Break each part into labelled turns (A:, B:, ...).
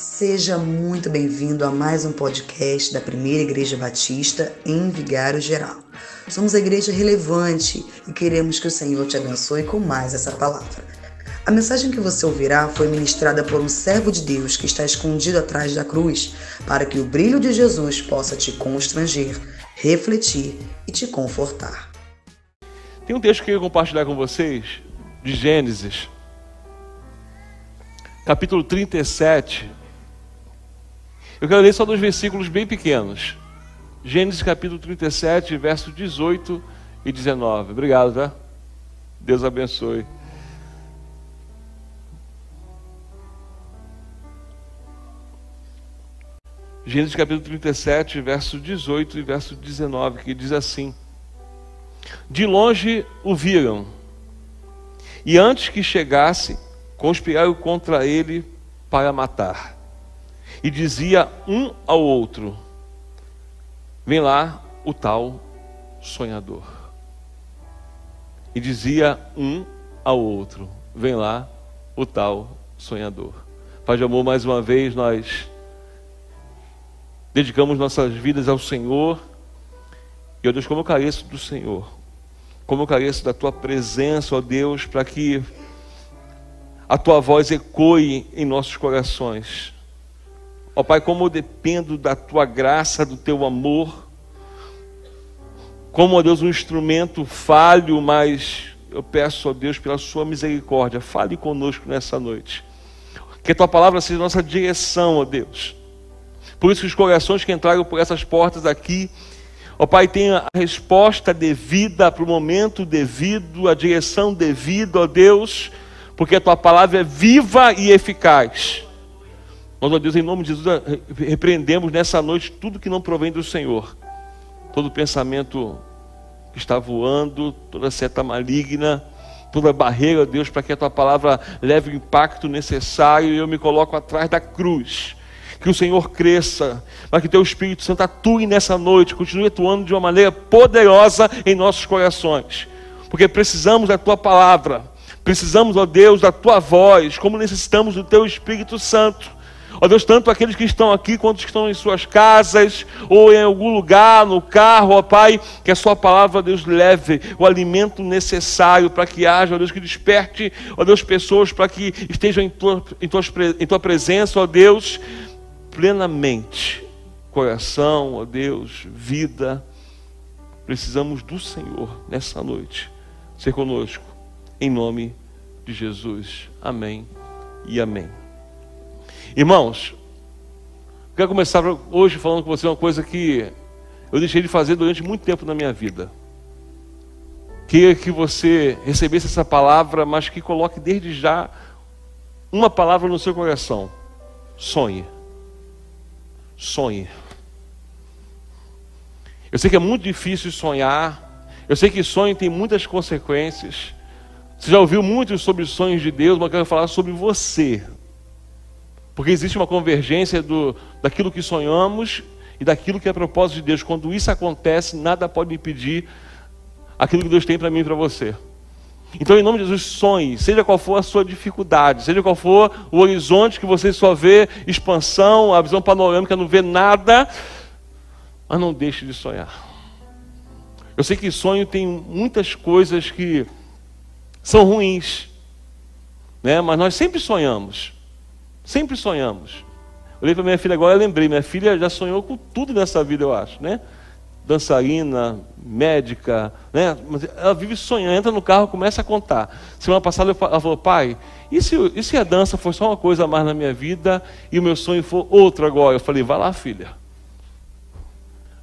A: Seja muito bem-vindo a mais um podcast da Primeira Igreja Batista em Vigário Geral. Somos a igreja relevante e queremos que o Senhor te abençoe com mais essa palavra. A mensagem que você ouvirá foi ministrada por um servo de Deus que está escondido atrás da cruz, para que o brilho de Jesus possa te constranger, refletir e te confortar.
B: Tem um texto que eu queria compartilhar com vocês, de Gênesis, capítulo 37, eu quero ler só dois versículos bem pequenos. Gênesis capítulo 37, verso 18 e 19. Obrigado, tá? Deus abençoe. Gênesis capítulo 37, verso 18 e verso 19, que diz assim: De longe o viram, e antes que chegasse, conspiraram contra ele para matar e dizia um ao outro: Vem lá o tal sonhador. E dizia um ao outro: Vem lá o tal sonhador. Pai de amor, mais uma vez nós dedicamos nossas vidas ao Senhor. E, ó Deus, como eu careço do Senhor, como eu careço da tua presença, ó Deus, para que a tua voz ecoe em nossos corações. Ó Pai, como eu dependo da tua graça, do teu amor. Como, ó Deus, um instrumento falho, mas eu peço, ó Deus, pela sua misericórdia, fale conosco nessa noite. Que a tua palavra seja nossa direção, ó Deus. Por isso que os corações que entraram por essas portas aqui, ó Pai, tenham a resposta devida para o momento devido, a direção devida, ó Deus, porque a tua palavra é viva e eficaz. Nós, ó Deus, em nome de Jesus, repreendemos nessa noite tudo que não provém do Senhor. Todo pensamento que está voando, toda seta maligna, toda barreira, Deus, para que a tua palavra leve o impacto necessário e eu me coloco atrás da cruz. Que o Senhor cresça, para que o teu Espírito Santo atue nessa noite, continue atuando de uma maneira poderosa em nossos corações, porque precisamos da tua palavra, precisamos, ó Deus, da tua voz, como necessitamos do teu Espírito Santo Ó Deus, tanto aqueles que estão aqui quanto os que estão em suas casas ou em algum lugar, no carro, ó Pai, que a Sua palavra, Deus, leve o alimento necessário para que haja, ó Deus, que desperte, ó Deus, pessoas para que estejam em tua, em, em tua presença, ó Deus, plenamente. Coração, ó Deus, vida. Precisamos do Senhor nessa noite. Ser conosco. Em nome de Jesus. Amém e amém. Irmãos, quero começar hoje falando com você uma coisa que eu deixei de fazer durante muito tempo na minha vida. Queria que você recebesse essa palavra, mas que coloque desde já uma palavra no seu coração. Sonhe. Sonhe. Eu sei que é muito difícil sonhar. Eu sei que sonho tem muitas consequências. Você já ouviu muito sobre sonhos de Deus, mas eu quero falar sobre você. Porque existe uma convergência do, daquilo que sonhamos e daquilo que é propósito de Deus. Quando isso acontece, nada pode impedir aquilo que Deus tem para mim e para você. Então, em nome de Jesus, sonhe, seja qual for a sua dificuldade, seja qual for o horizonte que você só vê expansão, a visão panorâmica, não vê nada, mas não deixe de sonhar. Eu sei que sonho tem muitas coisas que são ruins, né? mas nós sempre sonhamos. Sempre sonhamos. Olhei para minha filha agora e lembrei, minha filha já sonhou com tudo nessa vida, eu acho, né? Dançarina, médica, né? Mas ela vive sonhando, entra no carro, começa a contar. Semana passada ela falou, pai, e se, e se a dança foi só uma coisa a mais na minha vida e o meu sonho for outro agora? Eu falei, vai lá, filha.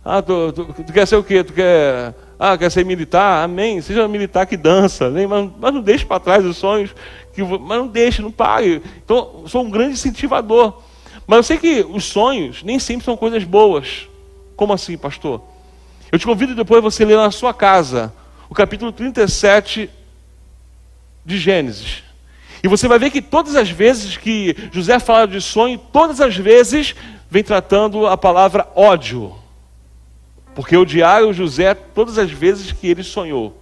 B: Ah, tu, tu, tu quer ser o quê? Tu quer ah, quer ser militar? Amém. Seja militar que dança, né? mas, mas não deixe para trás os sonhos que, mas não deixe, não pare. Então, sou um grande incentivador. Mas eu sei que os sonhos nem sempre são coisas boas. Como assim, pastor? Eu te convido depois você ler na sua casa o capítulo 37 de Gênesis. E você vai ver que todas as vezes que José fala de sonho, todas as vezes vem tratando a palavra ódio. Porque odiaram José todas as vezes que ele sonhou.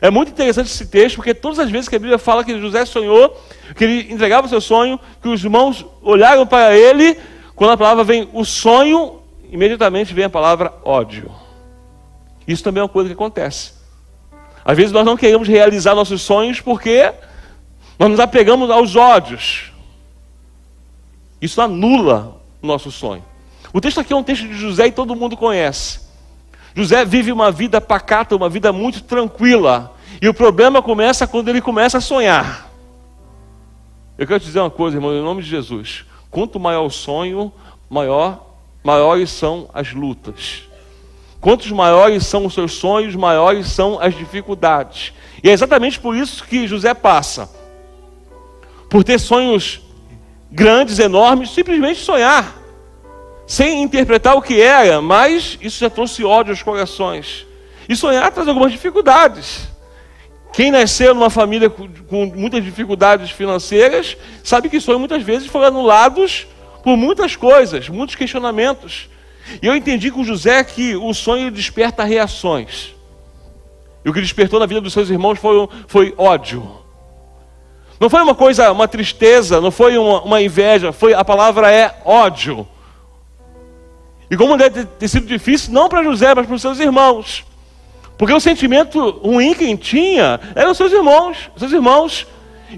B: É muito interessante esse texto, porque todas as vezes que a Bíblia fala que José sonhou, que ele entregava o seu sonho, que os irmãos olharam para ele, quando a palavra vem o sonho, imediatamente vem a palavra ódio. Isso também é uma coisa que acontece. Às vezes nós não queremos realizar nossos sonhos porque nós nos apegamos aos ódios. Isso anula o nosso sonho. O texto aqui é um texto de José e todo mundo conhece. José vive uma vida pacata, uma vida muito tranquila. E o problema começa quando ele começa a sonhar. Eu quero te dizer uma coisa, irmão, em nome de Jesus. Quanto maior o sonho, maior, maiores são as lutas. Quantos maiores são os seus sonhos, maiores são as dificuldades. E é exatamente por isso que José passa. Por ter sonhos grandes, enormes, simplesmente sonhar sem interpretar o que era, mas isso já trouxe ódio aos corações. E sonhar traz algumas dificuldades. Quem nasceu numa família com, muitas dificuldades financeiras, sabe que sonhos muitas vezes foram anulados por muitas coisas, muitos questionamentos. E eu entendi com José que o sonho desperta reações. E o que despertou na vida dos seus irmãos foi, foi ódio. Não foi uma coisa, uma tristeza, não foi uma, uma inveja, foi a palavra é ódio. E como deve ter sido difícil, não para José, mas para os seus irmãos. Porque o sentimento ruim que tinha eram os seus irmãos, seus irmãos.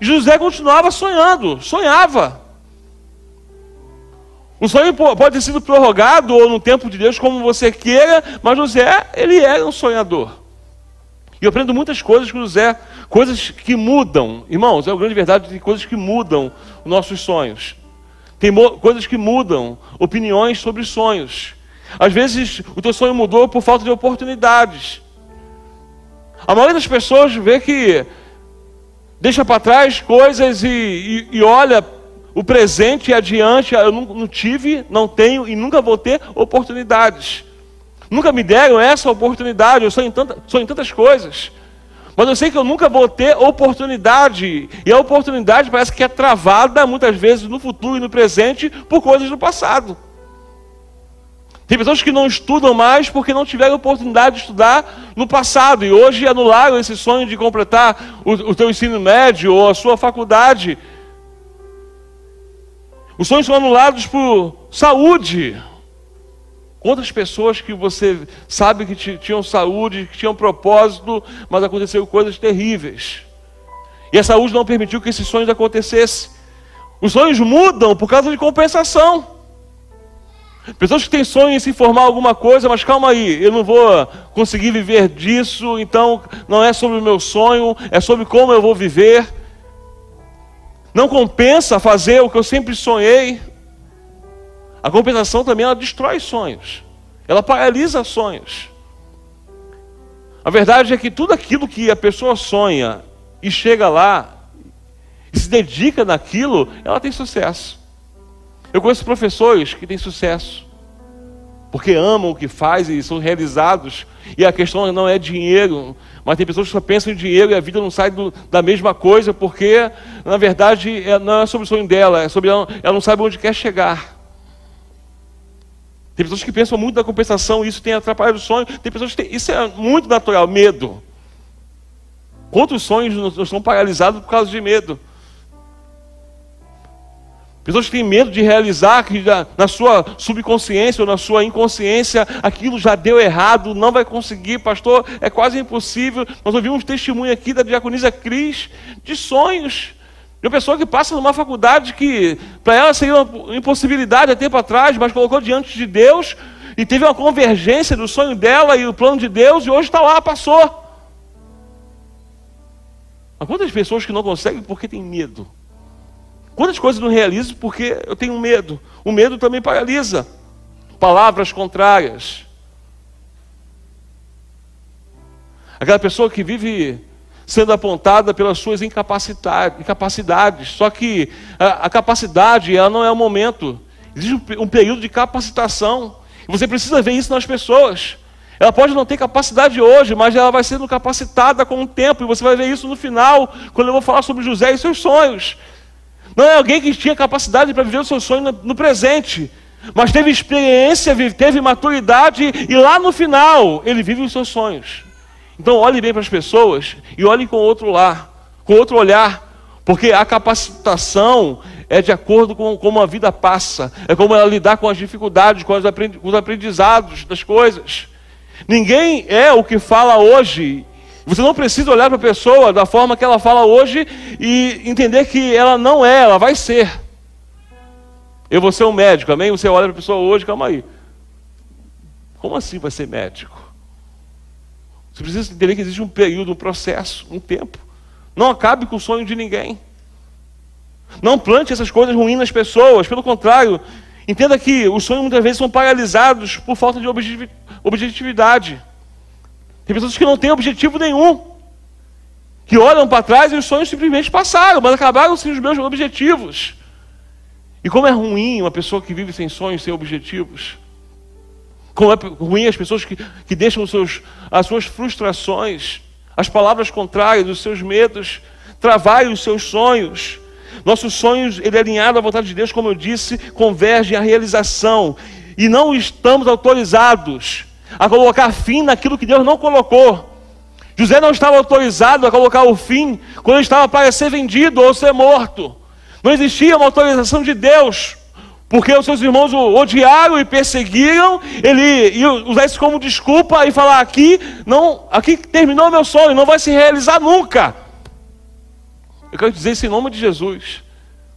B: E José continuava sonhando, sonhava. O sonho pode ter sido prorrogado ou no tempo de Deus, como você queira, mas José, ele era um sonhador. E eu aprendo muitas coisas com José, coisas que mudam. Irmãos, é a grande verdade, tem coisas que mudam os nossos sonhos. Tem coisas que mudam opiniões sobre sonhos. Às vezes o teu sonho mudou por falta de oportunidades. A maioria das pessoas vê que deixa para trás coisas e, e, e, olha o presente e adiante. Eu não, não tive, não tenho e nunca vou ter oportunidades. Nunca me deram essa oportunidade. Eu sou em, tanta, sou em tantas coisas. Mas eu sei que eu nunca vou ter oportunidade. E a oportunidade parece que é travada muitas vezes no futuro e no presente por coisas do passado. Tem pessoas que não estudam mais porque não tiveram oportunidade de estudar no passado e hoje anularam esse sonho de completar o, o teu ensino médio ou a sua faculdade. Os sonhos são anulados por saúde. Quantas pessoas que você sabe que tinham saúde, que tinham propósito, mas aconteceram coisas terríveis. E a saúde não permitiu que esses sonhos acontecessem. Os sonhos mudam por causa de compensação. Pessoas que têm sonho em se formar alguma coisa, mas calma aí, eu não vou conseguir viver disso, então não é sobre o meu sonho, é sobre como eu vou viver. Não compensa fazer o que eu sempre sonhei. A compensação também ela destrói sonhos. Ela paralisa sonhos. A verdade é que tudo aquilo que a pessoa sonha e chega lá e se dedica naquilo, ela tem sucesso. Eu conheço professores que têm sucesso porque amam o que faz e são realizados. E a questão não é dinheiro, mas tem pessoas que só pensam em dinheiro e a vida não sai do, da mesma coisa, porque na verdade é, não é sobre o sonho dela, é sobre ela, ela não sabe onde quer chegar. Tem pessoas que pensam muito na compensação, isso tem atrapalhado o sonho. Tem pessoas que têm, isso é muito natural, medo. Quantos sonhos não estão paralisados por causa de medo? Pessoas que têm medo de realizar, que na sua subconsciência ou na sua inconsciência aquilo já deu errado, não vai conseguir, pastor, é quase impossível. Nós ouvimos testemunho aqui da diaconisa Cris de sonhos uma pessoa que passa numa faculdade que para ela seria uma impossibilidade há tempo atrás, mas colocou diante de Deus e teve uma convergência do sonho dela e o plano de Deus e hoje está lá, passou. Mas quantas pessoas que não conseguem porque tem medo? Quantas coisas não realizo porque eu tenho medo? O medo também paralisa. Palavras contrárias. Aquela pessoa que vive sendo apontada pelas suas incapacidades. Só que a, a capacidade ela não é o momento. Existe um, período de capacitação. Você precisa ver isso nas pessoas. Ela pode não ter capacidade hoje, mas ela vai sendo capacitada com o tempo. E você vai ver isso no final, quando eu vou falar sobre José e seus sonhos. Não é alguém que tinha capacidade para viver o seu sonho no presente, mas teve experiência, teve maturidade, e lá no final ele vive os seus sonhos. Então olhe bem para as pessoas e olhe com outro lar, com outro olhar, porque a capacitação é de acordo com como a vida passa, é como ela lidar com as dificuldades, com os aprendizados das coisas. Ninguém é o que fala hoje. Você não precisa olhar para a pessoa da forma que ela fala hoje e entender que ela não é, ela vai ser. Eu vou ser um médico, amém? Você olha para a pessoa hoje, calma aí. Como assim vai ser médico? Você precisa entender que existe um período, um processo, um tempo. Não acabe com o sonho de ninguém. Não plante essas coisas ruins nas pessoas. Pelo contrário, entenda que os sonhos muitas vezes são paralisados por falta de objetividade. Tem pessoas que não têm objetivo nenhum. Que olham para trás e os sonhos simplesmente passaram, mas acabaram sem os meus objetivos. E como é ruim uma pessoa que vive sem sonhos, sem objetivos. Como é ruim as pessoas que, que deixam seus, as suas frustrações, as palavras contrárias, os seus medos, travarem os seus sonhos. Nossos sonhos, ele é alinhado à vontade de Deus, como eu disse, convergem à realização. E não estamos autorizados a colocar fim naquilo que Deus não colocou. José não estava autorizado a colocar o fim quando ele estava para ser vendido ou ser morto. Não existia uma autorização de Deus porque os seus irmãos o odiaram e perseguiram, ele ia usar isso como desculpa e falar aqui, não, aqui terminou meu sonho, não vai se realizar nunca. Eu quero dizer isso em nome de Jesus.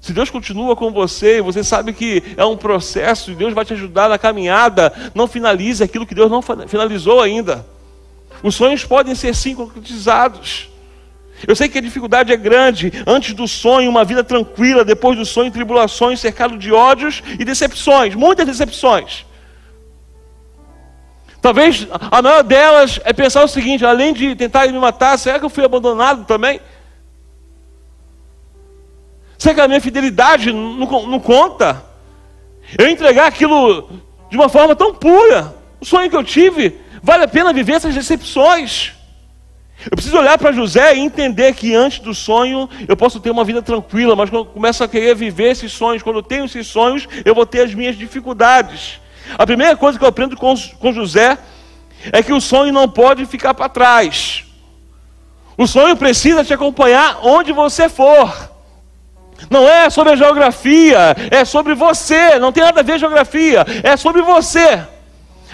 B: Se Deus continua com você você sabe que é um processo e Deus vai te ajudar na caminhada, não finalize aquilo que Deus não finalizou ainda. Os sonhos podem ser sim concretizados. Eu sei que a dificuldade é grande. Antes do sonho, uma vida tranquila. Depois do sonho, tribulações, cercado de ódios e decepções. Muitas decepções. Talvez a maior delas é pensar o seguinte: além de tentar me matar, será que eu fui abandonado também? Será que a minha fidelidade não, não conta? Eu entregar aquilo de uma forma tão pura. O sonho que eu tive, vale a pena viver essas decepções. Eu preciso olhar para José e entender que antes do sonho eu posso ter uma vida tranquila, mas quando eu começo a querer viver esses sonhos, quando eu tenho esses sonhos, eu vou ter as minhas dificuldades. A primeira coisa que eu aprendo com, com José é que o sonho não pode ficar para trás. O sonho precisa te acompanhar onde você for. Não é sobre a geografia, é sobre você. Não tem nada a ver com geografia, é sobre você.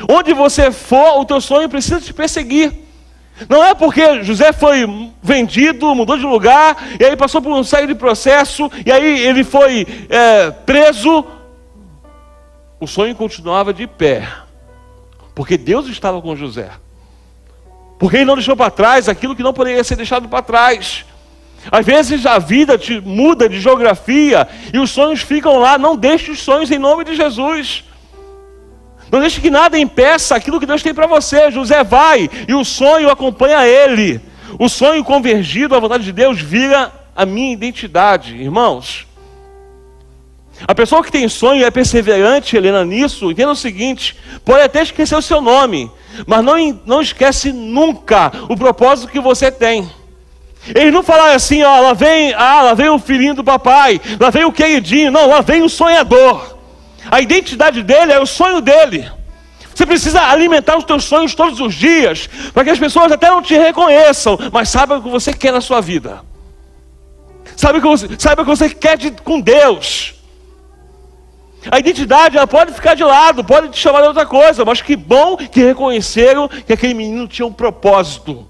B: Onde você for, o teu sonho precisa te perseguir. Não é porque José foi vendido, mudou de lugar, e aí passou por um série de processo, e aí ele foi é, preso. O sonho continuava de pé, porque Deus estava com José. Porque ele não deixou para trás aquilo que não poderia ser deixado para trás. Às vezes a vida te muda de geografia e os sonhos ficam lá. Não deixe os sonhos em nome de Jesus. Não deixe que nada impeça aquilo que Deus tem para você. José vai e o sonho acompanha ele. O sonho convergido à vontade de Deus vira a minha identidade, irmãos. A pessoa que tem sonho é perseverante, Helena, nisso, entenda o seguinte: pode até esquecer o seu nome, mas não, não esquece nunca o propósito que você tem. Eles não falaram assim, ó, lá vem, ah, lá vem o filhinho do papai, lá vem o queridinho, não, lá vem o sonhador. A identidade dele é o sonho dele. Você precisa alimentar os teus sonhos todos os dias, para que as pessoas até não te reconheçam, mas saibam o que você quer na sua vida. Saiba o que você, saiba o que você quer de, com Deus. A identidade ela pode ficar de lado, pode te chamar de outra coisa, mas que bom que reconheceram que aquele menino tinha um propósito.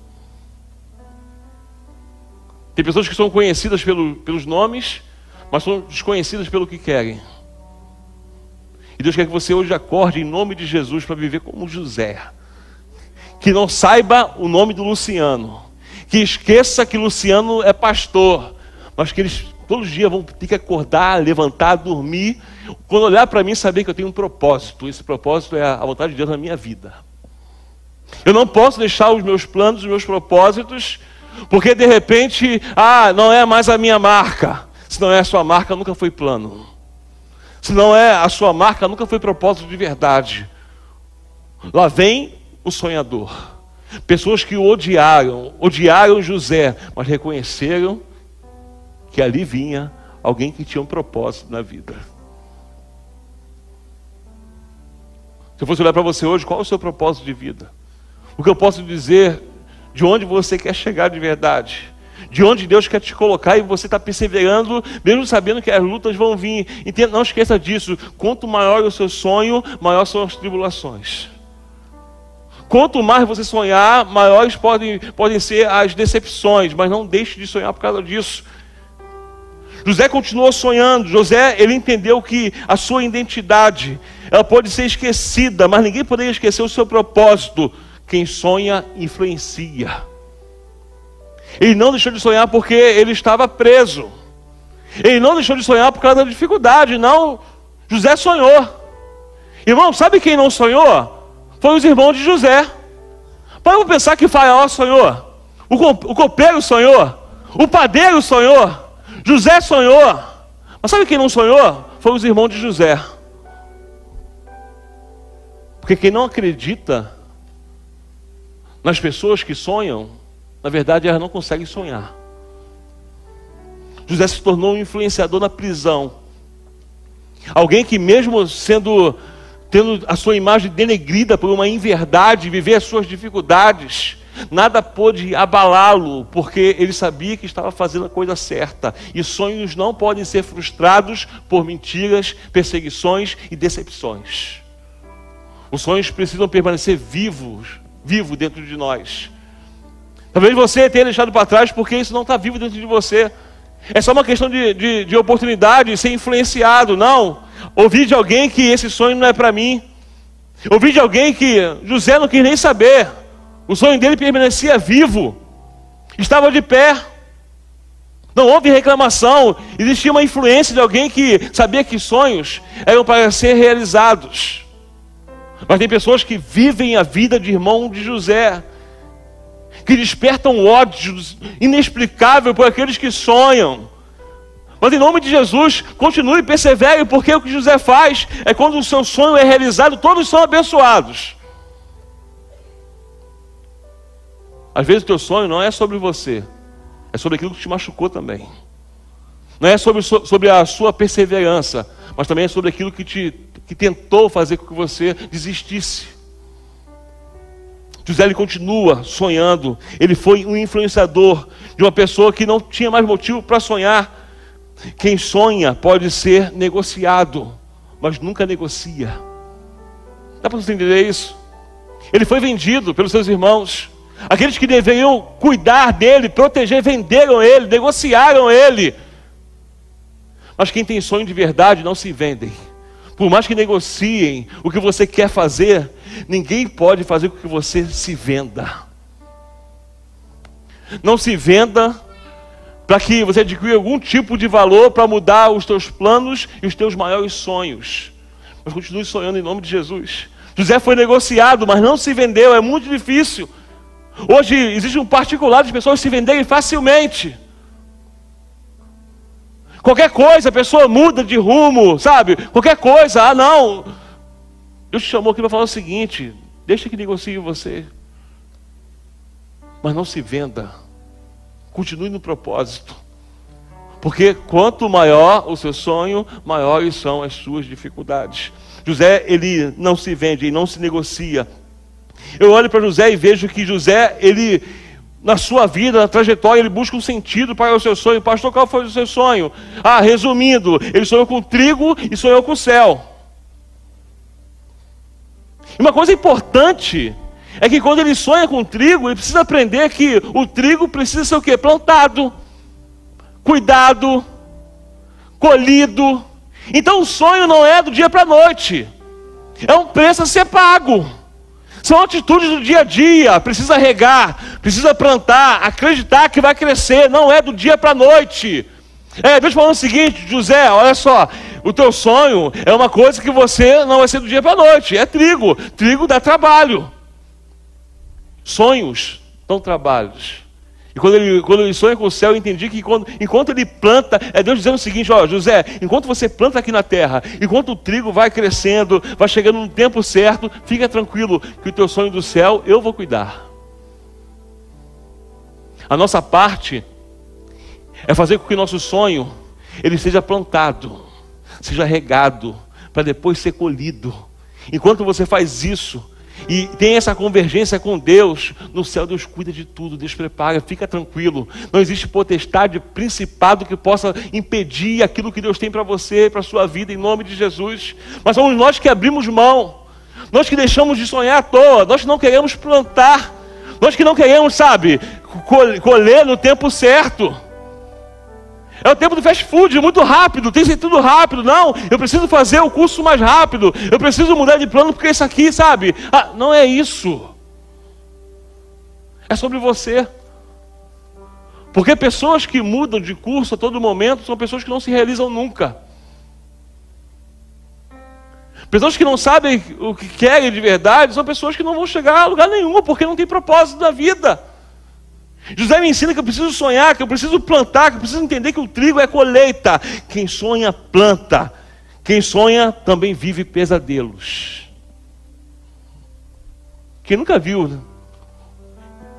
B: Tem pessoas que são conhecidas pelo, pelos nomes, mas são desconhecidas pelo que querem. Deus quer que você hoje acorde em nome de Jesus para viver como José. Que não saiba o nome do Luciano. Que esqueça que Luciano é pastor. Mas que eles todos os dias vão ter que acordar, levantar, dormir. Quando olhar para mim, saber que eu tenho um propósito. Esse propósito é a vontade de Deus na minha vida. Eu não posso deixar os meus planos, os meus propósitos, porque de repente, ah, não é mais a minha marca. Se não é a sua marca, nunca foi plano. Se não é a sua marca, nunca foi propósito de verdade. Lá vem o sonhador. Pessoas que o odiaram, odiaram José, mas reconheceram que ali vinha alguém que tinha um propósito na vida. Se eu fosse olhar para você hoje, qual é o seu propósito de vida? O que eu posso dizer de onde você quer chegar de verdade. De onde Deus quer te colocar e você está perseverando, mesmo sabendo que as lutas vão vir. Entenda, não esqueça disso. Quanto maior o seu sonho, maior são as tribulações. Quanto mais você sonhar, maiores podem, podem ser as decepções, mas não deixe de sonhar por causa disso. José continuou sonhando. José, ele entendeu que a sua identidade, ela pode ser esquecida, mas ninguém poderia esquecer o seu propósito. Quem sonha influencia. Ele não deixou de sonhar porque ele estava preso. Ele não deixou de sonhar por causa da dificuldade, não. José sonhou. Irmão, sabe quem não sonhou? Foi os irmãos de José. Vamos pensar que Faraó sonhou. O copeiro sonhou. O padeiro sonhou. José sonhou. Mas sabe quem não sonhou? Foi os irmãos de José. Porque quem não acredita nas pessoas que sonham, na verdade elas não conseguem sonhar. José se tornou um influenciador na prisão. Alguém que, mesmo sendo tendo a sua imagem denegrida por uma inverdade, viver as suas dificuldades, Nada pôde abalá-lo, porque ele sabia que estava fazendo a coisa certa. E sonhos não podem ser frustrados por mentiras, perseguições e decepções. Os sonhos precisam permanecer vivos, vivo dentro de nós. Talvez você tenha deixado para trás porque isso não está vivo dentro de você. É só uma questão de, de, de oportunidade, de ser influenciado. Não. Ouvir de alguém que esse sonho não é para mim. Ouvir de alguém que José não quis nem saber. O sonho dele permanecia vivo, estava de pé. Não houve reclamação, existia uma influência de alguém que sabia que sonhos eram para ser realizados. Mas tem pessoas que vivem a vida de irmão de José, que despertam ódio inexplicável por aqueles que sonham. Mas em nome de Jesus, continue e persevere, porque o que José faz é quando o seu sonho é realizado, todos são abençoados. Às vezes o teu sonho não é sobre você, é sobre aquilo que te machucou também. Não é sobre, sobre a sua perseverança, mas também é sobre aquilo que, te, que tentou fazer com que você desistisse. José ele continua sonhando. Ele foi um influenciador de uma pessoa que não tinha mais motivo para sonhar. Quem sonha pode ser negociado, mas nunca negocia. Dá para você entender isso? Ele foi vendido pelos seus irmãos. Aqueles que deveriam cuidar dele, proteger, venderam ele, negociaram ele. Mas quem tem sonho de verdade não se vendem. Por mais que negociem o que você quer fazer, ninguém pode fazer com que você se venda. Não se venda para que você adquira algum tipo de valor para mudar os teus planos e os teus maiores sonhos. Mas continue sonhando em nome de Jesus. José foi negociado, mas não se vendeu, é muito difícil. Hoje existe um particular de pessoas se venderem facilmente. Qualquer coisa, a pessoa muda de rumo, sabe? Qualquer coisa, ah não. Deus te chamou aqui para falar o seguinte: deixa que negocie você. Mas não se venda. Continue no propósito. Porque quanto maior o seu sonho, maiores são as suas dificuldades. José, ele não se vende, ele não se negocia, eu olho para José e vejo que José, ele, na sua vida, na trajetória, ele busca um sentido para o seu sonho. Pastor, qual foi o seu sonho? Ah, resumindo, ele sonhou com trigo e sonhou com o céu. E uma coisa importante é que quando ele sonha com trigo, ele precisa aprender que o trigo precisa ser o quê? Plantado, cuidado, colhido. Então o sonho não é do dia para a noite. É um preço a ser pago. São atitudes do dia a dia. Precisa regar, precisa plantar, acreditar que vai crescer. Não é do dia para a noite. É, Deus falando o seguinte, José, olha só, o teu sonho é uma coisa que você não vai ser do dia para a noite. É trigo. Trigo dá trabalho. Sonhos dão trabalhos. E quando ele, quando ele sonha com o céu, eu entendi que quando, enquanto ele planta, é Deus dizendo o seguinte: ó, José, enquanto você planta aqui na terra, enquanto o trigo vai crescendo, vai chegando no tempo certo, fica tranquilo, que o teu sonho do céu eu vou cuidar. A nossa parte é fazer com que o nosso sonho ele seja plantado, seja regado, para depois ser colhido. Enquanto você faz isso, e tem essa convergência com Deus, no céu Deus cuida de tudo, Deus prepara, fica tranquilo. Não existe potestade, principado que possa impedir aquilo que Deus tem para você, para a sua vida, em nome de Jesus. Mas somos nós que abrimos mão, nós que deixamos de sonhar à toa, nós que não queremos plantar, nós que não queremos, sabe, colher no tempo certo. É o tempo do fast food, muito rápido, tem que ser tudo rápido. Não, eu preciso fazer o curso mais rápido. Eu preciso mudar de plano porque isso aqui, sabe? Ah, não é isso. É sobre você. Porque pessoas que mudam de curso a todo momento são pessoas que não se realizam nunca. Pessoas que não sabem o que querem de verdade são pessoas que não vão chegar a lugar nenhum, porque não tem propósito da vida. José me ensina que eu preciso sonhar, que eu preciso plantar, que eu preciso entender que o trigo é colheita. Quem sonha, planta. Quem sonha também vive pesadelos. Quem nunca viu né?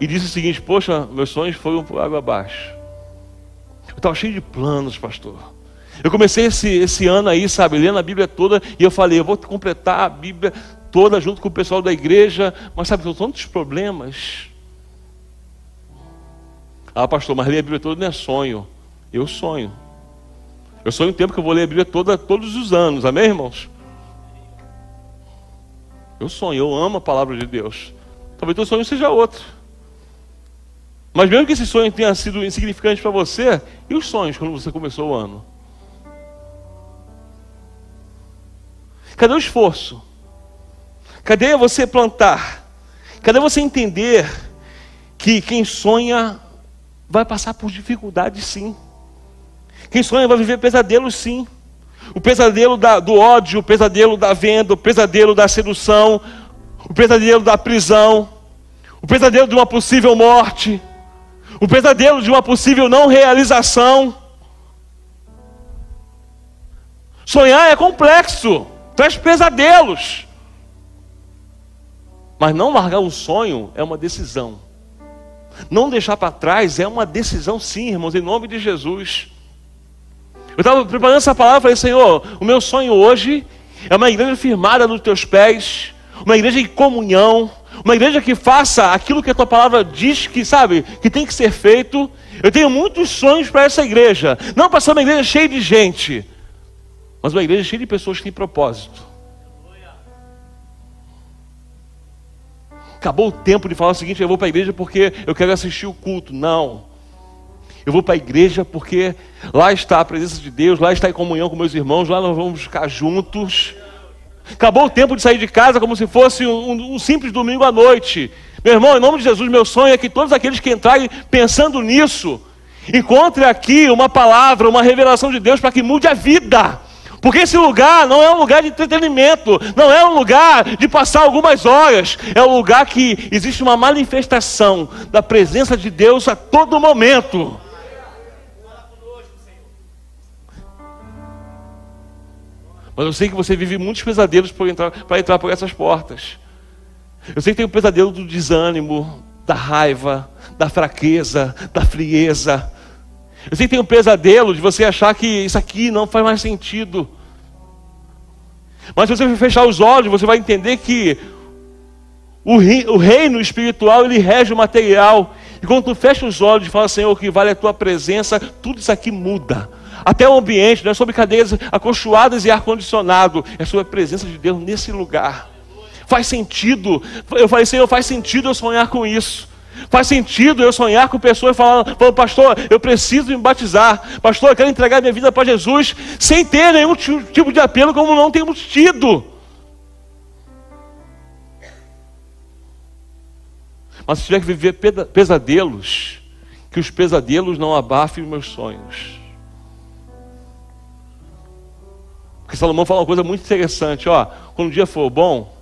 B: e disse o seguinte: Poxa, meus sonhos foram por água abaixo. Eu estava cheio de planos, pastor. Eu comecei esse, esse ano aí, sabe, lendo a Bíblia toda, e eu falei: Eu vou completar a Bíblia toda junto com o pessoal da igreja, mas sabe, são tantos problemas. Ah, pastor, mas ler a Bíblia toda não é sonho. Eu sonho. Eu sonho um tempo que eu vou ler a Bíblia toda todos os anos, amém, irmãos? Eu sonho, eu amo a palavra de Deus. Talvez o sonho seja outro. Mas mesmo que esse sonho tenha sido insignificante para você, e os sonhos quando você começou o ano? Cadê o esforço? Cadê você plantar? Cadê você entender que quem sonha vai passar por dificuldades sim. Quem sonha vai viver pesadelos sim. O pesadelo da, do ódio, o pesadelo da venda, o pesadelo da sedução, o pesadelo da prisão, o pesadelo de uma possível morte, o pesadelo de uma possível não realização. Sonhar é complexo, traz pesadelos. Mas não largar um sonho é uma decisão. Não deixar para trás é uma decisão, sim, irmãos, em nome de Jesus. Eu estava preparando essa palavra e falei, Senhor, o meu sonho hoje é uma igreja firmada nos teus pés, uma igreja em comunhão, uma igreja que faça aquilo que a tua palavra diz que, sabe, que tem que ser feito. Eu tenho muitos sonhos para essa igreja, não para ser uma igreja cheia de gente, mas uma igreja cheia de pessoas que têm propósito. Acabou o tempo de falar o seguinte: eu vou para a igreja porque eu quero assistir o culto. Não. Eu vou para a igreja porque lá está a presença de Deus, lá está em comunhão com meus irmãos, lá nós vamos ficar juntos. Acabou o tempo de sair de casa como se fosse um, um simples domingo à noite. Meu irmão, em nome de Jesus, meu sonho é que todos aqueles que entrarem pensando nisso, encontrem aqui uma palavra, uma revelação de Deus para que mude a vida. Porque esse lugar não é um lugar de entretenimento, não é um lugar de passar algumas horas, é um lugar que existe uma manifestação da presença de Deus a todo momento. Mas eu sei que você vive muitos pesadelos para entrar, para entrar por essas portas. Eu sei que tem o pesadelo do desânimo, da raiva, da fraqueza, da frieza. Eu sei que tem um pesadelo de você achar que isso aqui não faz mais sentido. Mas se você fechar os olhos, você vai entender que o, reino espiritual ele rege o material. E quando tu fecha os olhos e fala, Senhor, que vale a tua presença, tudo isso aqui muda. Até o ambiente, não é sobre cadeiras acolchoadas e ar-condicionado, é sobre a presença de Deus nesse lugar. Faz sentido. Eu falei, Senhor, faz sentido eu sonhar com isso. Faz sentido eu sonhar com pessoas falando, falando, pastor, eu preciso me batizar, pastor, eu quero entregar minha vida para Jesus, sem ter nenhum tipo de apelo, como não temos tido. Mas se tiver que viver pesadelos, que os pesadelos não abafem os meus sonhos. Porque Salomão fala uma coisa muito interessante, ó, quando o dia for bom,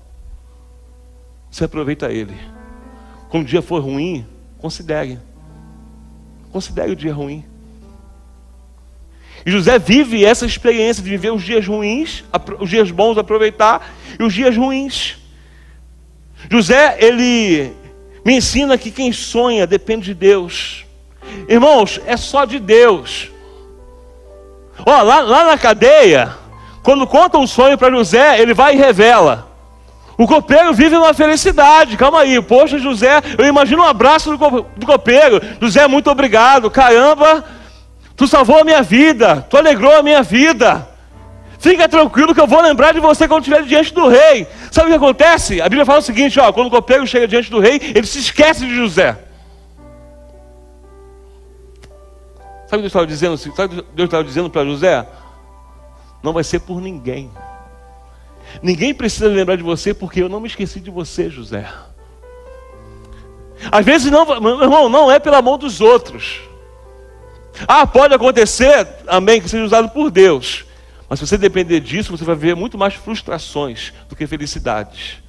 B: você aproveita ele. Quando o dia for ruim, considere. Considere o dia ruim. E José vive essa experiência de viver os dias ruins, os dias bons aproveitar e os dias ruins. José, ele me ensina que quem sonha depende de Deus. Irmãos, é só de Deus. Ó, lá, lá na cadeia, quando conta um sonho para José, ele vai e revela. O copeiro vive uma felicidade. Calma aí. Poxa, José, eu imagino um abraço do copeiro. José, muito obrigado. Caramba, tu salvou a minha vida. Tu alegrou a minha vida. Fica tranquilo que eu vou lembrar de você quando estiver diante do rei. Sabe o que acontece? A Bíblia fala o seguinte: ó, quando o copeiro chega diante do rei, ele se esquece de José. Sabe o que Deus estava dizendo? Sabe Deus estava dizendo para José? Não vai ser por ninguém. Ninguém precisa lembrar de você porque eu não me esqueci de você, José. Às vezes não, meu irmão, não é pela mão dos outros. Ah, pode acontecer, amém, que seja usado por Deus. Mas se você depender disso, você vai ver muito mais frustrações do que felicidades.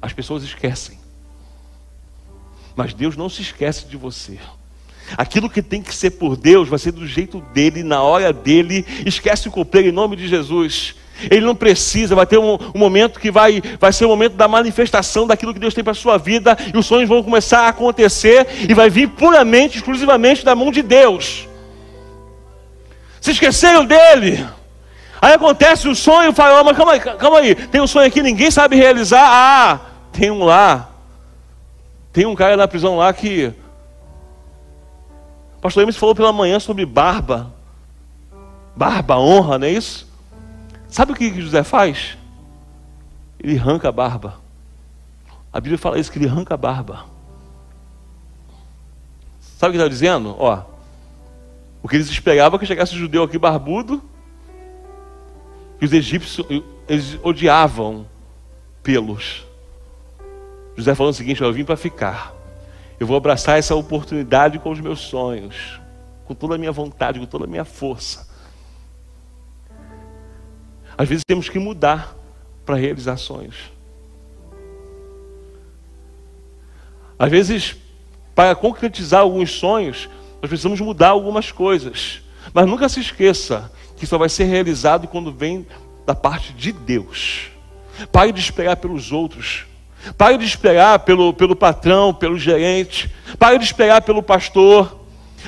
B: As pessoas esquecem. Mas Deus não se esquece de você. Aquilo que tem que ser por Deus vai ser do jeito dele, na hora dele. Esquece o copeiro em nome de Jesus. Ele não precisa, vai ter um, um, momento que vai, vai ser o momento da manifestação daquilo que Deus tem para a sua vida, e os sonhos vão começar a acontecer, e vai vir puramente, exclusivamente da mão de Deus. Se esqueceram dele. Aí acontece o sonho, fala, mas calma aí, calma aí, tem um sonho aqui, ninguém sabe realizar. Ah, tem um lá. Tem um cara na prisão lá que pastor Emerson falou pela manhã sobre barba. Barba, honra, não é isso? Sabe o que José faz? Ele arranca a barba. A Bíblia fala isso, que ele arranca a barba. Sabe o que está dizendo? Ó, o que eles esperavam é que chegasse um judeu aqui barbudo, que os egípcios eles odiavam pelos. José falando o seguinte: eu vim para ficar. Eu vou abraçar essa oportunidade com os meus sonhos, com toda a minha vontade, com toda a minha força. Às vezes temos que mudar para realizar sonhos. Às vezes, para concretizar alguns sonhos, nós precisamos mudar algumas coisas. Mas nunca se esqueça que só vai ser realizado quando vem da parte de Deus. Pare de esperar pelos outros. Pare de esperar pelo, pelo patrão, pelo gerente. Pare de esperar pelo pastor.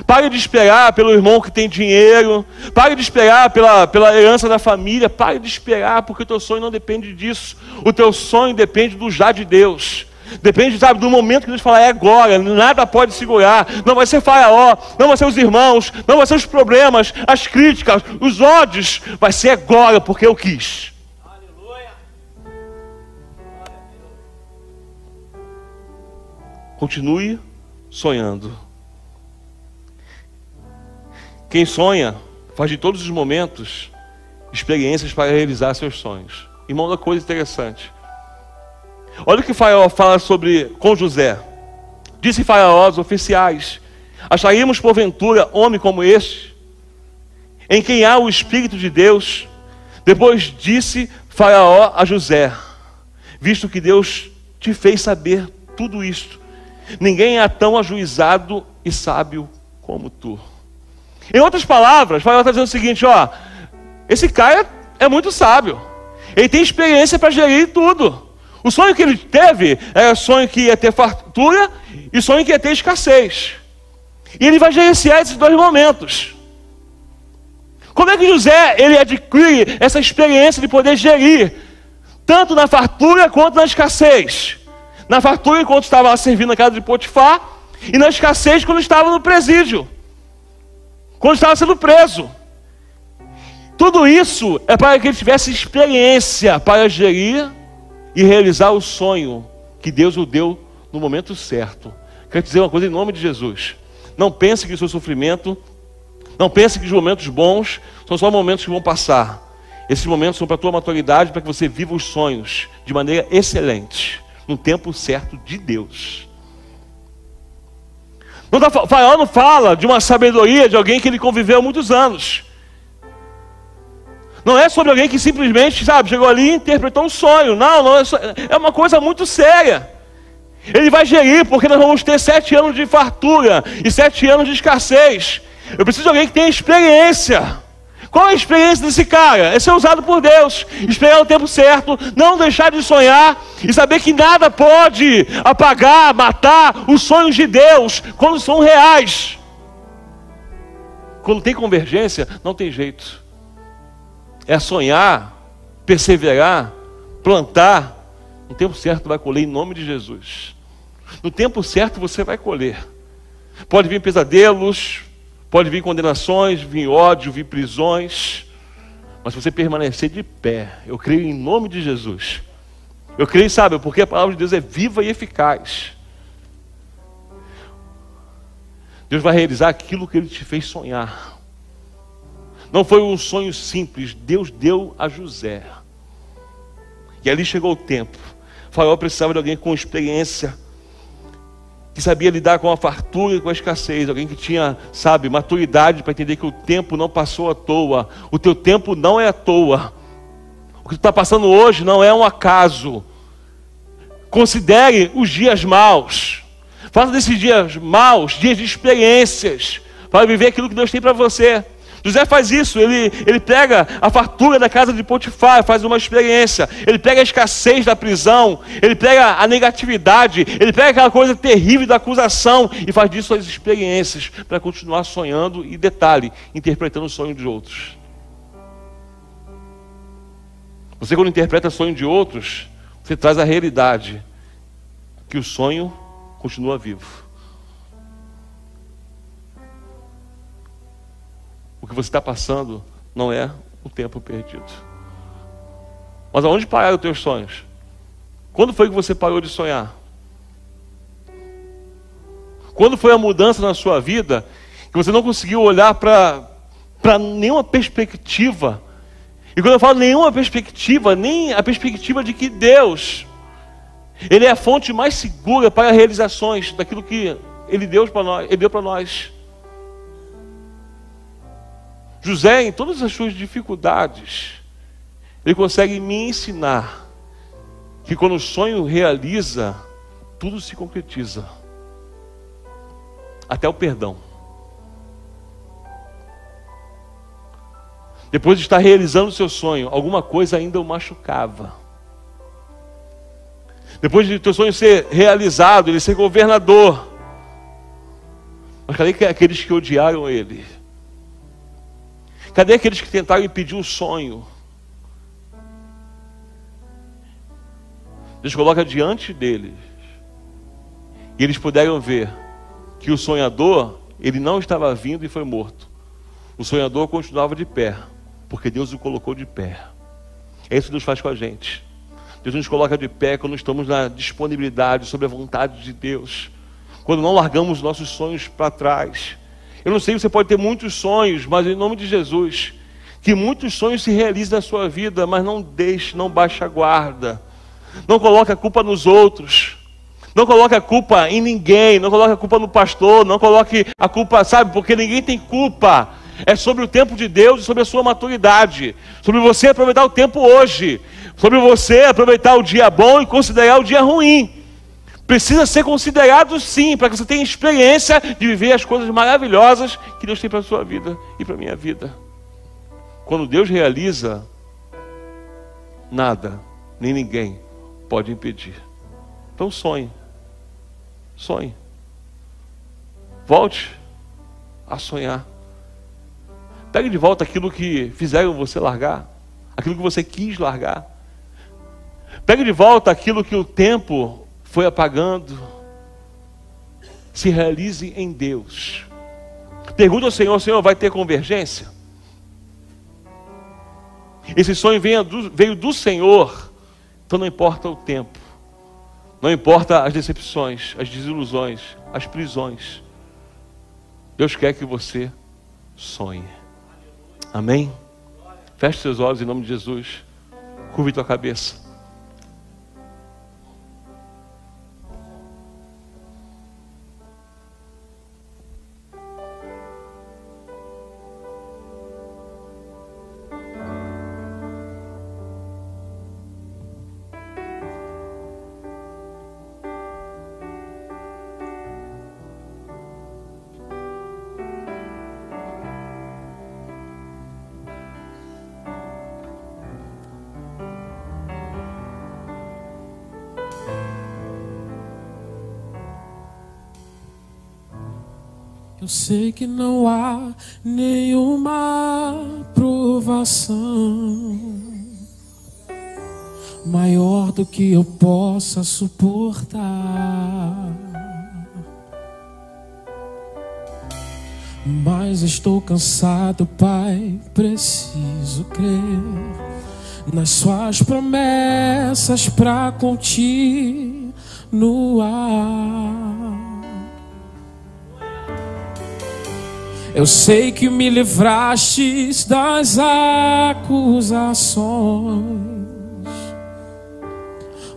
B: Pare de esperar pelo irmão que tem dinheiro. Pare de esperar pela, pela herança da família. Pare de esperar, porque o teu sonho não depende disso. O teu sonho depende do já de Deus. Depende, sabe, do momento que Deus fala, é agora, nada pode segurar. Não vai ser Faraó, não vai ser os irmãos, não vai ser os problemas, as críticas, os ódios. Vai ser agora, porque eu quis. Continue sonhando. Quem sonha faz de todos os momentos experiências para realizar seus sonhos. Irmão, uma coisa interessante. Olha o que Faraó fala sobre com José. Disse Faraó aos oficiais: Acharíamos porventura homem como este, em quem há o Espírito de Deus? Depois disse Faraó a José: Visto que Deus te fez saber tudo isto, Ninguém é tão ajuizado e sábio como tu. Em outras palavras, Paulo está dizendo o seguinte: ó, esse cara é muito sábio. Ele tem experiência para gerir tudo. O sonho que ele teve era sonho que ia ter fartura e sonho que ia ter escassez. E ele vai gerenciar esses dois momentos. Como é que José ele adquire essa experiência de poder gerir tanto na fartura quanto na escassez? Na fartura enquanto estava servindo na casa de Potifar, e na escassez quando estava no presídio, quando estava sendo preso. Tudo isso é para que ele tivesse experiência para gerir e realizar o sonho que Deus o deu no momento certo. Quero dizer uma coisa em nome de Jesus. Não pense que o seu sofrimento, não pense que os momentos bons são só momentos que vão passar. Esses momentos são para a tua maturidade, para que você viva os sonhos de maneira excelente no tempo certo de Deus. Não tá, Faraó não fala de uma sabedoria de alguém que ele conviveu há muitos anos. Não é sobre alguém que simplesmente, sabe, chegou ali e interpretou um sonho. Não, não é, só, é uma coisa muito séria. Ele vai gerir, porque nós vamos ter sete anos de fartura e sete anos de escassez. Eu preciso de alguém que tenha experiência. Qual a experiência desse cara? É ser usado por Deus, esperar o tempo certo, não deixar de sonhar e saber que nada pode apagar, matar os sonhos de Deus quando são reais. Quando tem convergência, não tem jeito. É sonhar perseverar, plantar, no tempo certo vai colher em nome de Jesus. No tempo certo você vai colher. Pode vir pesadelos, pode vir condenações, vir ódio, vir prisões. Mas você permanecer de pé, eu creio em nome de Jesus. Eu creio, sabe, porque a palavra de Deus é viva e eficaz. Deus vai realizar aquilo que Ele te fez sonhar. Não foi um sonho simples, Deus deu a José. E ali chegou o tempo. Faraó precisava de alguém com experiência, que sabia lidar com a fartura e com a escassez, alguém que tinha, sabe, maturidade para entender que o tempo não passou à toa, o teu tempo não é à toa, o que está passando hoje não é um acaso. Considere os dias maus, faça desses dias maus dias de experiências, para viver aquilo que Deus tem para você. José faz isso, ele, ele pega a fartura da casa de Potifar, faz uma experiência, ele pega a escassez da prisão, ele pega a negatividade, ele pega aquela coisa terrível da acusação e faz disso as experiências para continuar sonhando e, detalhe, interpretando o sonho de outros. Você, quando interpreta o sonho de outros, você traz a realidade que o sonho continua vivo. O que você está passando não é o tempo perdido. Mas aonde pararam os teus sonhos? Quando foi que você parou de sonhar? Quando foi a mudança na sua vida que você não conseguiu olhar para nenhuma perspectiva? E quando eu falo nenhuma perspectiva, nem a perspectiva de que Deus, Ele é a fonte mais segura para realizações daquilo que Ele deu para nós. Ele deu para nós. José, em todas as suas dificuldades, ele consegue me ensinar que quando o sonho realiza, tudo se concretiza. Até o perdão. Depois de estar realizando o seu sonho, alguma coisa ainda o machucava. Depois de teu sonho ser realizado, ele ser governador. Mas cadê aqueles que odiaram ele? Cadê aqueles que tentaram impedir o sonho? Deus coloca diante deles. E eles puderam ver que o sonhador, ele não estava vindo e foi morto. O sonhador continuava de pé, porque Deus o colocou de pé. É isso que Deus faz com a gente. Deus nos coloca de pé quando estamos na disponibilidade, sobre a vontade de Deus. Quando não largamos nossos sonhos para trás eu não sei, você pode ter muitos sonhos, mas em nome de Jesus, que muitos sonhos se realizem na sua vida, mas não deixe, não baixe a guarda. Não coloque a culpa nos outros. Não coloque a culpa em ninguém, não coloque a culpa no pastor, não coloque a culpa, sabe, porque ninguém tem culpa. É sobre o tempo de Deus e sobre a sua maturidade. Sobre você aproveitar o tempo hoje. Sobre você aproveitar o dia bom e considerar o dia ruim precisa ser considerado sim, para que você tenha experiência de viver as coisas maravilhosas que Deus tem para a sua vida e para a minha vida. Quando Deus realiza, nada, nem ninguém pode impedir. Então sonhe. Sonhe. Volte a sonhar. Pegue de volta aquilo que fizeram você largar, aquilo que você quis largar. Pegue de volta aquilo que o tempo foi apagando. Se realize em Deus. Pergunta ao Senhor: Senhor, vai ter convergência? Esse sonho veio do, veio do Senhor, então não importa o tempo, não importa as decepções, as desilusões, as prisões. Deus quer que você sonhe. Amém? Feche seus olhos em nome de Jesus. Curve tua cabeça.
C: Eu sei que não há nenhuma provação maior do que eu possa suportar. Mas estou cansado, Pai, preciso crer nas Suas promessas para continuar. Eu sei que me livrastes das acusações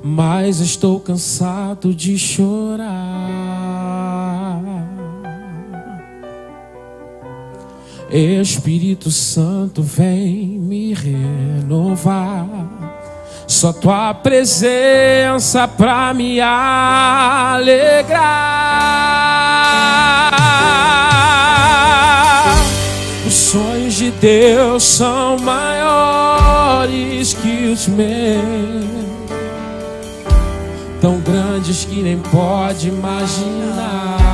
C: mas estou cansado de chorar. Espírito Santo, vem me renovar. Só tua presença para me alegrar. Deus são maiores que os meus tão grandes que nem pode imaginar.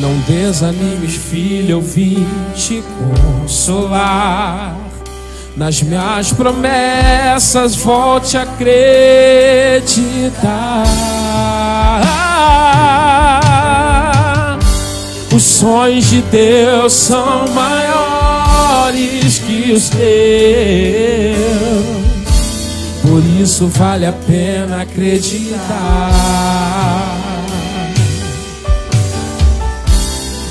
C: Não desanimes, filho, eu vim te consolar. Nas minhas promessas, volte a acreditar. Os sonhos de Deus são maiores que os teus. Por isso vale a pena acreditar.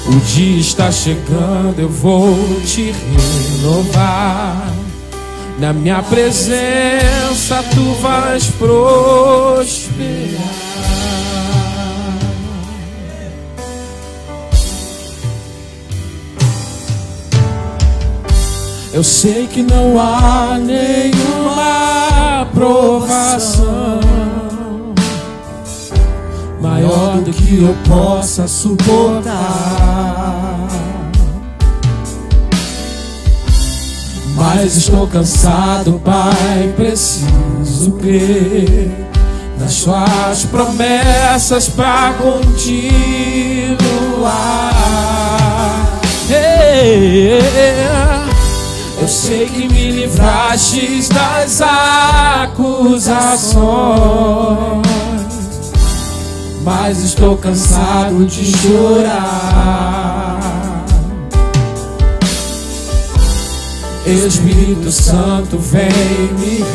C: O dia está chegando, eu vou te renovar. Na minha presença tu vais prosperar. Eu sei que não há nenhuma provação maior do que eu possa suportar. Mas estou cansado, Pai, preciso crer nas Suas promessas para continuar. Yeah. Eu sei que me livrastes das acusações, mas estou cansado de chorar. Espírito Santo, vem me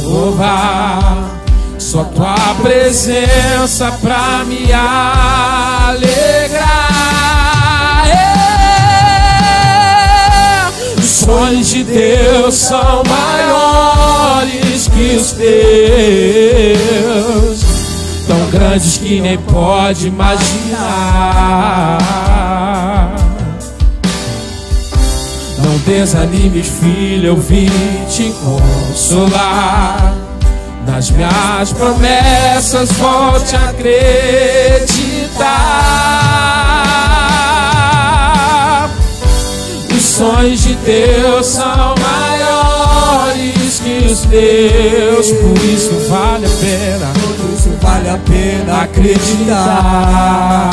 C: renovar. Só tua presença pra me alegrar sonhos de Deus são maiores que os teus, tão grandes que nem pode imaginar. Não desanimes, filho, eu vim te consolar. Nas minhas promessas, volte a acreditar sonhos de Deus são maiores que os teus. Por isso vale a pena, por isso vale a pena acreditar.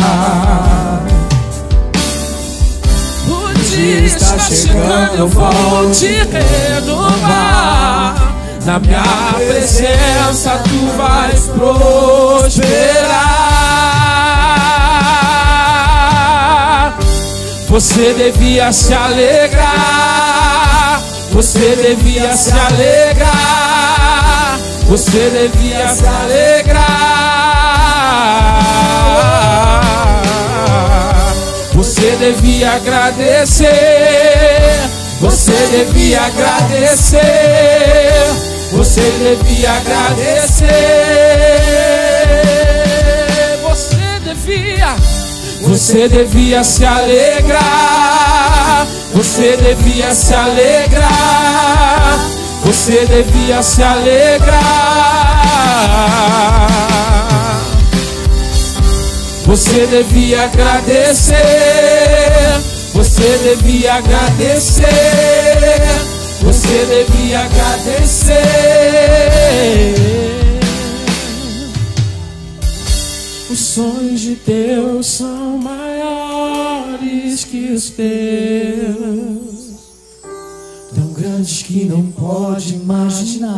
C: O dia está chegando, eu vou te renovar. Na minha presença tu vais prosperar. Você devia se alegrar. Você devia se alegrar. Você devia se alegrar. Você devia agradecer. Você devia agradecer. Você devia agradecer. Você devia se alegrar. Você devia se alegrar. Você devia se alegrar. Você devia agradecer. Você devia agradecer. Você devia agradecer. Os sonhos de Deus são maiores que os teus, tão grandes que não pode imaginar.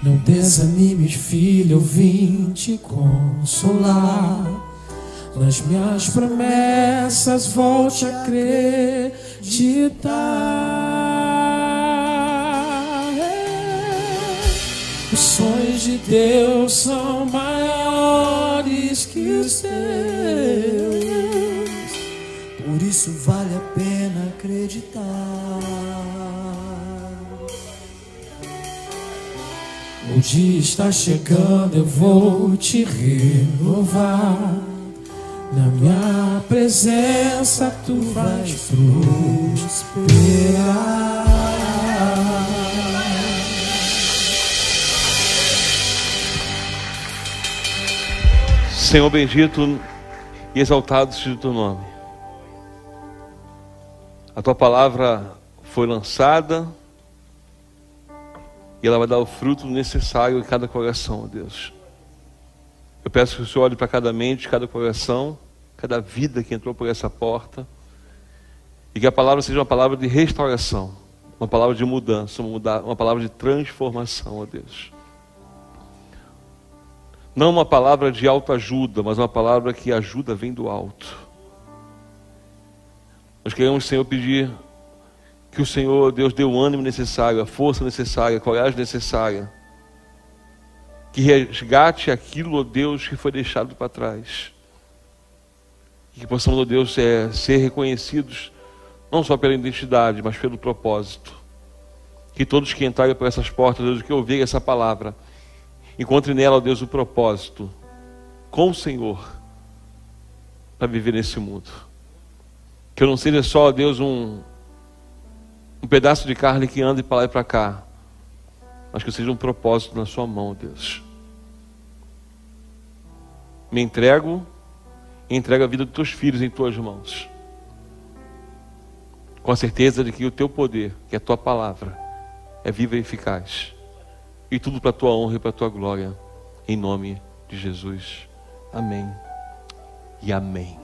C: Não desanime, filho, eu vim te consolar. Nas minhas promessas, volte a acreditar. Os sonhos de Deus são maiores que os seus. Por isso vale a pena acreditar. O dia está chegando, eu vou te renovar. Na minha presença tu vais prosperar.
B: Senhor bendito e exaltado seja o teu nome. A tua palavra foi lançada e ela vai dar o fruto necessário em cada coração, ó Deus. Eu peço que o Senhor olhe para cada mente, cada coração, cada vida que entrou por essa porta e que a palavra seja uma palavra de restauração, uma palavra de mudança, uma palavra de transformação, ó Deus. Não uma palavra de autoajuda, mas uma palavra que ajuda vem do alto. Nós queremos, Senhor, pedir que o Senhor, Deus, dê o ânimo necessário, a força necessária, a coragem necessária. Que resgate aquilo, Deus, que foi deixado para trás. E que possamos, ó Deus, é, ser reconhecidos, não só pela identidade, mas pelo propósito. Que todos que entrarem por essas portas, Deus, que ouvirem essa palavra, encontrem nela, ó Deus, o propósito com o Senhor para viver nesse mundo. Que eu não seja só, Deus, um, um pedaço de carne que anda para lá e para cá, mas que eu seja um propósito na Sua mão, Deus. Me entrego e entrego a vida dos teus filhos em tuas mãos. Com a certeza de que o teu poder, que é a tua palavra, é viva e eficaz. E tudo para a tua honra e para a tua glória. Em nome de Jesus. Amém e amém.